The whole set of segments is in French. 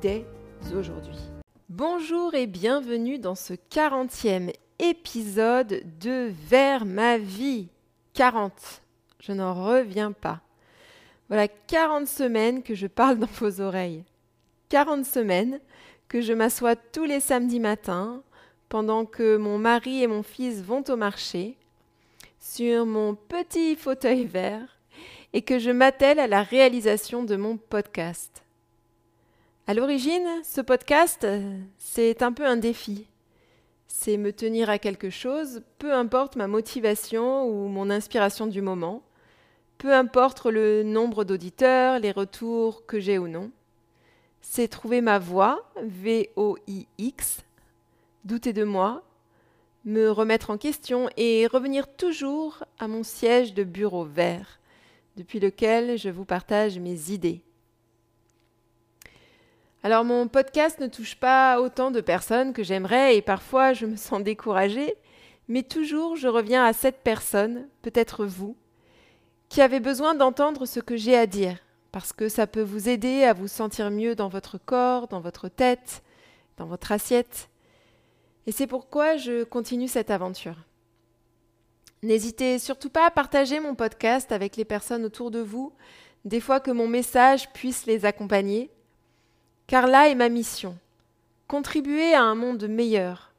dès aujourd'hui. Bonjour et bienvenue dans ce 40e épisode de Vers ma vie. 40. Je n'en reviens pas. Voilà 40 semaines que je parle dans vos oreilles. 40 semaines que je m'assois tous les samedis matins pendant que mon mari et mon fils vont au marché sur mon petit fauteuil vert et que je m'attelle à la réalisation de mon podcast. À l'origine, ce podcast, c'est un peu un défi. C'est me tenir à quelque chose, peu importe ma motivation ou mon inspiration du moment, peu importe le nombre d'auditeurs, les retours que j'ai ou non. C'est trouver ma voix, V-O-I-X, douter de moi, me remettre en question et revenir toujours à mon siège de bureau vert, depuis lequel je vous partage mes idées. Alors mon podcast ne touche pas autant de personnes que j'aimerais et parfois je me sens découragée, mais toujours je reviens à cette personne, peut-être vous, qui avez besoin d'entendre ce que j'ai à dire, parce que ça peut vous aider à vous sentir mieux dans votre corps, dans votre tête, dans votre assiette, et c'est pourquoi je continue cette aventure. N'hésitez surtout pas à partager mon podcast avec les personnes autour de vous, des fois que mon message puisse les accompagner, car là est ma mission, contribuer à un monde meilleur,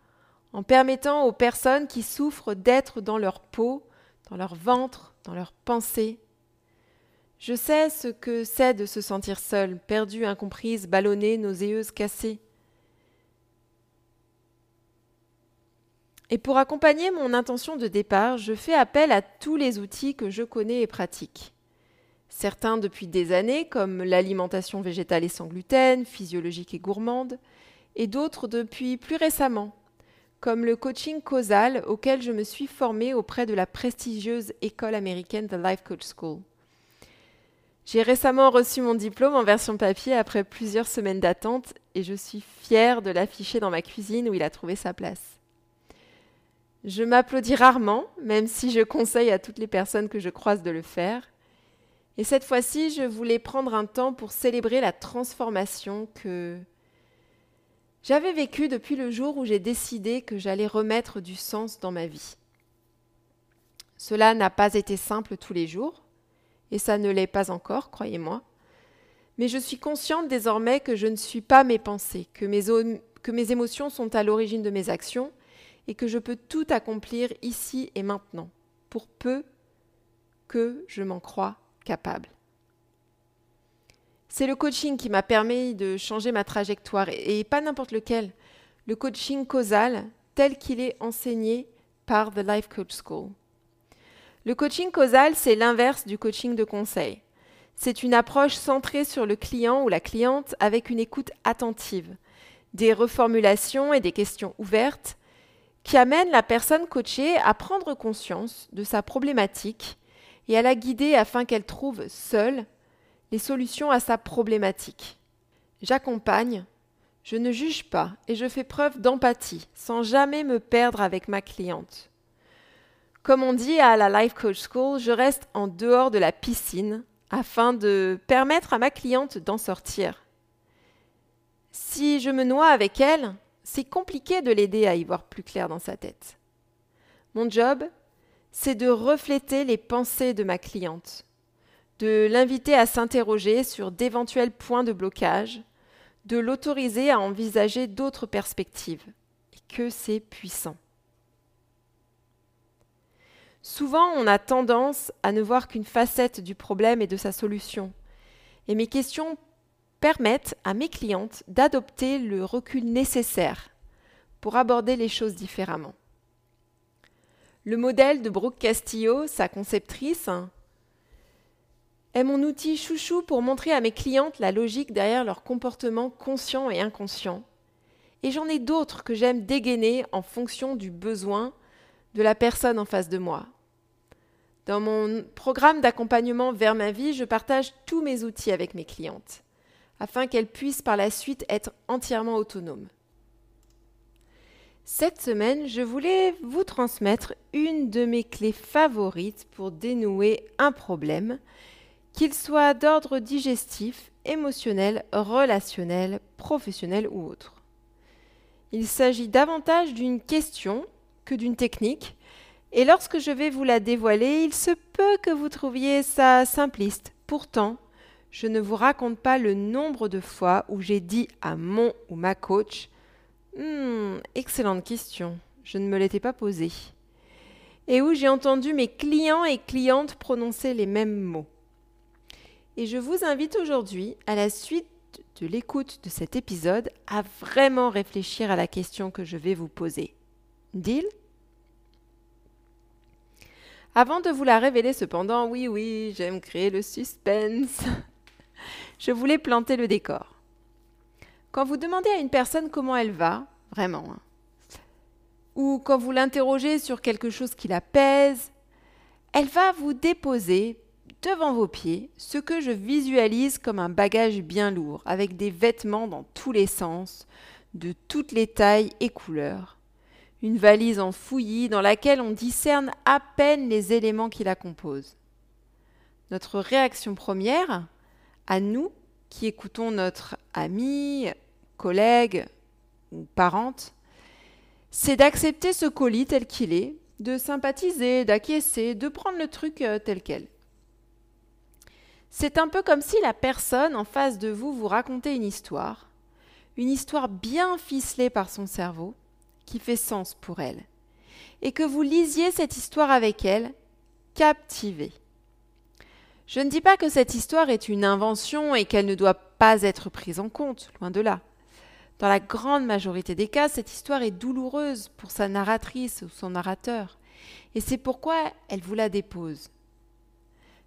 en permettant aux personnes qui souffrent d'être dans leur peau, dans leur ventre, dans leurs pensées. Je sais ce que c'est de se sentir seule, perdue, incomprise, ballonnée, nauséeuse, cassée. Et pour accompagner mon intention de départ, je fais appel à tous les outils que je connais et pratique. Certains depuis des années, comme l'alimentation végétale et sans gluten, physiologique et gourmande, et d'autres depuis plus récemment, comme le coaching causal auquel je me suis formée auprès de la prestigieuse école américaine The Life Coach School. J'ai récemment reçu mon diplôme en version papier après plusieurs semaines d'attente et je suis fière de l'afficher dans ma cuisine où il a trouvé sa place. Je m'applaudis rarement, même si je conseille à toutes les personnes que je croise de le faire. Et cette fois-ci, je voulais prendre un temps pour célébrer la transformation que j'avais vécue depuis le jour où j'ai décidé que j'allais remettre du sens dans ma vie. Cela n'a pas été simple tous les jours, et ça ne l'est pas encore, croyez-moi. Mais je suis consciente désormais que je ne suis pas mes pensées, que mes, que mes émotions sont à l'origine de mes actions, et que je peux tout accomplir ici et maintenant, pour peu que je m'en crois capable. C'est le coaching qui m'a permis de changer ma trajectoire, et pas n'importe lequel, le coaching causal tel qu'il est enseigné par The Life Coach School. Le coaching causal, c'est l'inverse du coaching de conseil. C'est une approche centrée sur le client ou la cliente avec une écoute attentive, des reformulations et des questions ouvertes qui amène la personne coachée à prendre conscience de sa problématique et à la guider afin qu'elle trouve seule les solutions à sa problématique. J'accompagne, je ne juge pas et je fais preuve d'empathie sans jamais me perdre avec ma cliente. Comme on dit à la Life Coach School, je reste en dehors de la piscine afin de permettre à ma cliente d'en sortir. Si je me noie avec elle, c'est compliqué de l'aider à y voir plus clair dans sa tête. Mon job, c'est de refléter les pensées de ma cliente, de l'inviter à s'interroger sur d'éventuels points de blocage, de l'autoriser à envisager d'autres perspectives, et que c'est puissant. Souvent, on a tendance à ne voir qu'une facette du problème et de sa solution. Et mes questions permettent à mes clientes d'adopter le recul nécessaire pour aborder les choses différemment. Le modèle de Brooke Castillo, sa conceptrice, est mon outil chouchou pour montrer à mes clientes la logique derrière leur comportement conscient et inconscient. Et j'en ai d'autres que j'aime dégainer en fonction du besoin de la personne en face de moi. Dans mon programme d'accompagnement vers ma vie, je partage tous mes outils avec mes clientes, afin qu'elles puissent par la suite être entièrement autonomes. Cette semaine, je voulais vous transmettre une de mes clés favorites pour dénouer un problème, qu'il soit d'ordre digestif, émotionnel, relationnel, professionnel ou autre. Il s'agit davantage d'une question que d'une technique, et lorsque je vais vous la dévoiler, il se peut que vous trouviez ça simpliste. Pourtant, je ne vous raconte pas le nombre de fois où j'ai dit à mon ou ma coach hmm, excellente question, je ne me l'étais pas posée. Et où j'ai entendu mes clients et clientes prononcer les mêmes mots. Et je vous invite aujourd'hui, à la suite de l'écoute de cet épisode, à vraiment réfléchir à la question que je vais vous poser. Deal? Avant de vous la révéler cependant, oui, oui, j'aime créer le suspense. Je voulais planter le décor. Quand vous demandez à une personne comment elle va, vraiment, hein, ou quand vous l'interrogez sur quelque chose qui la pèse, elle va vous déposer devant vos pieds ce que je visualise comme un bagage bien lourd, avec des vêtements dans tous les sens, de toutes les tailles et couleurs, une valise en fouillis dans laquelle on discerne à peine les éléments qui la composent. Notre réaction première, à nous qui écoutons notre ami, collègue ou parente, c'est d'accepter ce colis tel qu'il est, de sympathiser, d'acquiescer, de prendre le truc euh, tel quel. C'est un peu comme si la personne en face de vous vous racontait une histoire, une histoire bien ficelée par son cerveau, qui fait sens pour elle, et que vous lisiez cette histoire avec elle, captivée. Je ne dis pas que cette histoire est une invention et qu'elle ne doit pas être prise en compte, loin de là. Dans la grande majorité des cas, cette histoire est douloureuse pour sa narratrice ou son narrateur, et c'est pourquoi elle vous la dépose.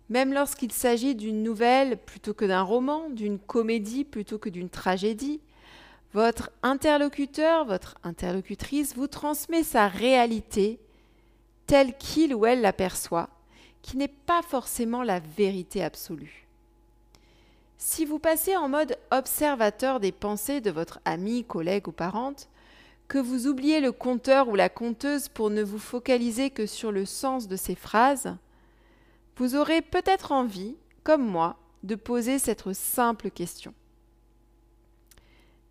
Même lorsqu'il s'agit d'une nouvelle plutôt que d'un roman, d'une comédie plutôt que d'une tragédie, votre interlocuteur, votre interlocutrice vous transmet sa réalité telle qu'il ou elle l'aperçoit, qui n'est pas forcément la vérité absolue. Si vous passez en mode observateur des pensées de votre ami, collègue ou parente, que vous oubliez le conteur ou la conteuse pour ne vous focaliser que sur le sens de ces phrases, vous aurez peut-être envie, comme moi, de poser cette simple question.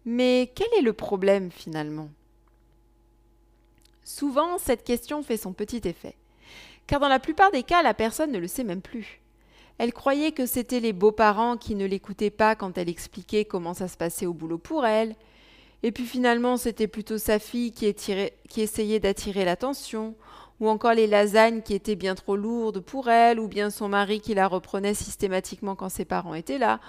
Mais quel est le problème finalement? Souvent, cette question fait son petit effet, car dans la plupart des cas, la personne ne le sait même plus. Elle croyait que c'était les beaux-parents qui ne l'écoutaient pas quand elle expliquait comment ça se passait au boulot pour elle, et puis finalement c'était plutôt sa fille qui, qui essayait d'attirer l'attention, ou encore les lasagnes qui étaient bien trop lourdes pour elle, ou bien son mari qui la reprenait systématiquement quand ses parents étaient là,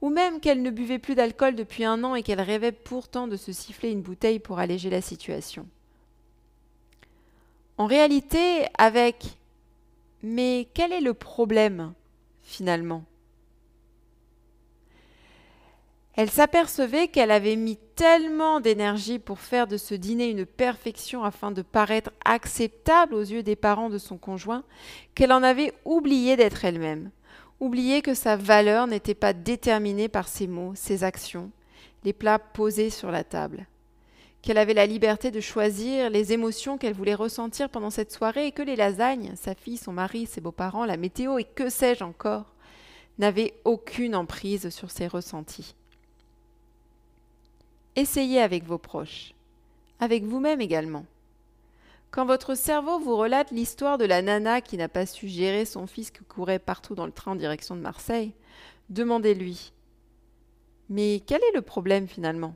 ou même qu'elle ne buvait plus d'alcool depuis un an et qu'elle rêvait pourtant de se siffler une bouteille pour alléger la situation. En réalité, avec Mais quel est le problème? Finalement. Elle s'apercevait qu'elle avait mis tellement d'énergie pour faire de ce dîner une perfection afin de paraître acceptable aux yeux des parents de son conjoint qu'elle en avait oublié d'être elle-même oublier que sa valeur n'était pas déterminée par ses mots, ses actions, les plats posés sur la table, qu'elle avait la liberté de choisir les émotions qu'elle voulait ressentir pendant cette soirée et que les lasagnes, sa fille, son mari, ses beaux-parents, la météo et que sais-je encore, n'avaient aucune emprise sur ses ressentis. Essayez avec vos proches, avec vous-même également. Quand votre cerveau vous relate l'histoire de la nana qui n'a pas su gérer son fils qui courait partout dans le train en direction de Marseille, demandez-lui Mais quel est le problème finalement?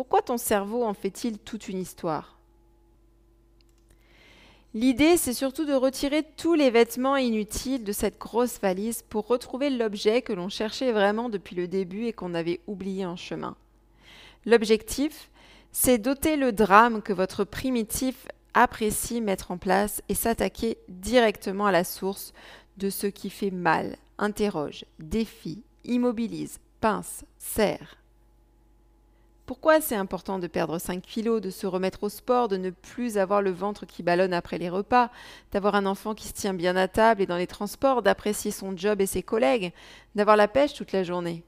Pourquoi ton cerveau en fait-il toute une histoire? L'idée, c'est surtout de retirer tous les vêtements inutiles de cette grosse valise pour retrouver l'objet que l'on cherchait vraiment depuis le début et qu'on avait oublié en chemin. L'objectif, c'est doter le drame que votre primitif apprécie mettre en place et s'attaquer directement à la source de ce qui fait mal, interroge, défie, immobilise, pince, serre. Pourquoi c'est important de perdre 5 kilos, de se remettre au sport, de ne plus avoir le ventre qui ballonne après les repas, d'avoir un enfant qui se tient bien à table et dans les transports, d'apprécier son job et ses collègues, d'avoir la pêche toute la journée?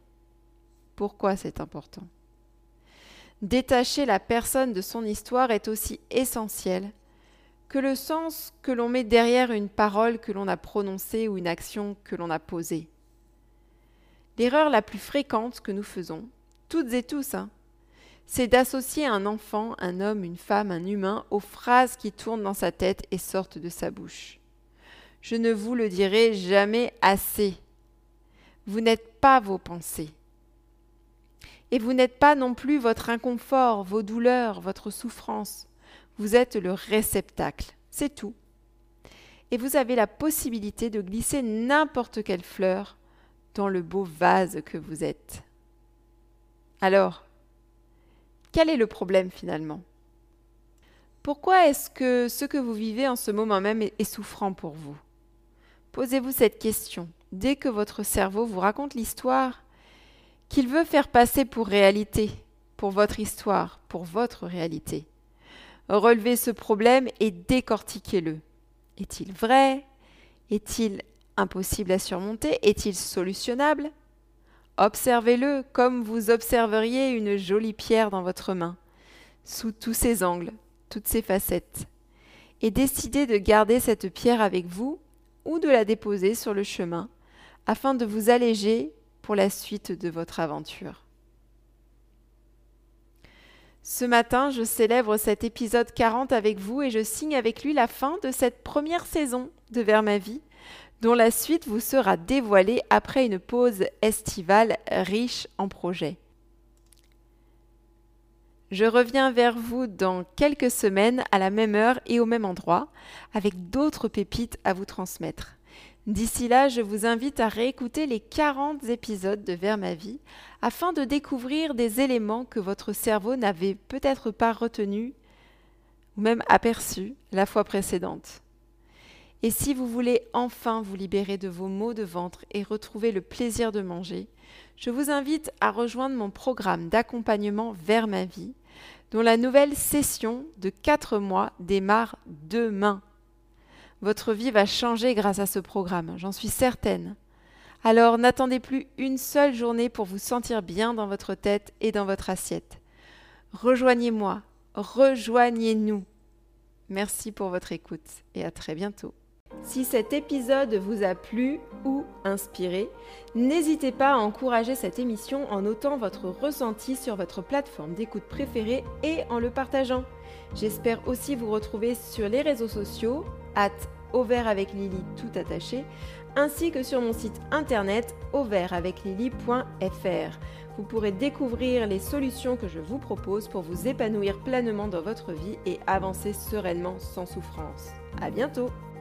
Pourquoi c'est important? Détacher la personne de son histoire est aussi essentiel que le sens que l'on met derrière une parole que l'on a prononcée ou une action que l'on a posée. L'erreur la plus fréquente que nous faisons, toutes et tous, hein, c'est d'associer un enfant, un homme, une femme, un humain aux phrases qui tournent dans sa tête et sortent de sa bouche. Je ne vous le dirai jamais assez. Vous n'êtes pas vos pensées. Et vous n'êtes pas non plus votre inconfort, vos douleurs, votre souffrance. Vous êtes le réceptacle. C'est tout. Et vous avez la possibilité de glisser n'importe quelle fleur dans le beau vase que vous êtes. Alors, quel est le problème finalement? Pourquoi est-ce que ce que vous vivez en ce moment même est, souffrant pour vous? Posez-vous cette question. Dès que votre cerveau vous raconte l'histoire qu'il veut faire passer pour réalité, pour votre histoire, pour votre réalité. Relevez ce problème et décortiquez-le. Est-il vrai? Est-il impossible à surmonter? Est-il solutionnable? Observez-le comme vous observeriez une jolie pierre dans votre main, sous tous ses angles, toutes ses facettes, et décidez de garder cette pierre avec vous ou de la déposer sur le chemin afin de vous alléger pour la suite de votre aventure. Ce matin, je célèbre cet épisode 40 avec vous et je signe avec lui la fin de cette première saison de Vers ma vie dont la suite vous sera dévoilée après une pause estivale riche en projets. Je reviens vers vous dans quelques semaines à la même heure et au même endroit avec d'autres pépites à vous transmettre. D'ici là, je vous invite à réécouter les 40 épisodes de Vers ma vie afin de découvrir des éléments que votre cerveau n'avait peut-être pas retenus ou même aperçus la fois précédente. Et si vous voulez enfin vous libérer de vos maux de ventre et retrouver le plaisir de manger, je vous invite à rejoindre mon programme d'accompagnement vers ma vie, dont la nouvelle session de 4 mois démarre demain. Votre vie va changer grâce à ce programme, j'en suis certaine. Alors n'attendez plus une seule journée pour vous sentir bien dans votre tête et dans votre assiette. Rejoignez-moi, rejoignez-nous. Merci pour votre écoute et à très bientôt. Si cet épisode vous a plu ou inspiré, n'hésitez pas à encourager cette émission en notant votre ressenti sur votre plateforme d'écoute préférée et en le partageant. J'espère aussi vous retrouver sur les réseaux sociaux, at avec Lily tout attaché, ainsi que sur mon site internet auvertaveclily.fr. Vous pourrez découvrir les solutions que je vous propose pour vous épanouir pleinement dans votre vie et avancer sereinement sans souffrance. À bientôt!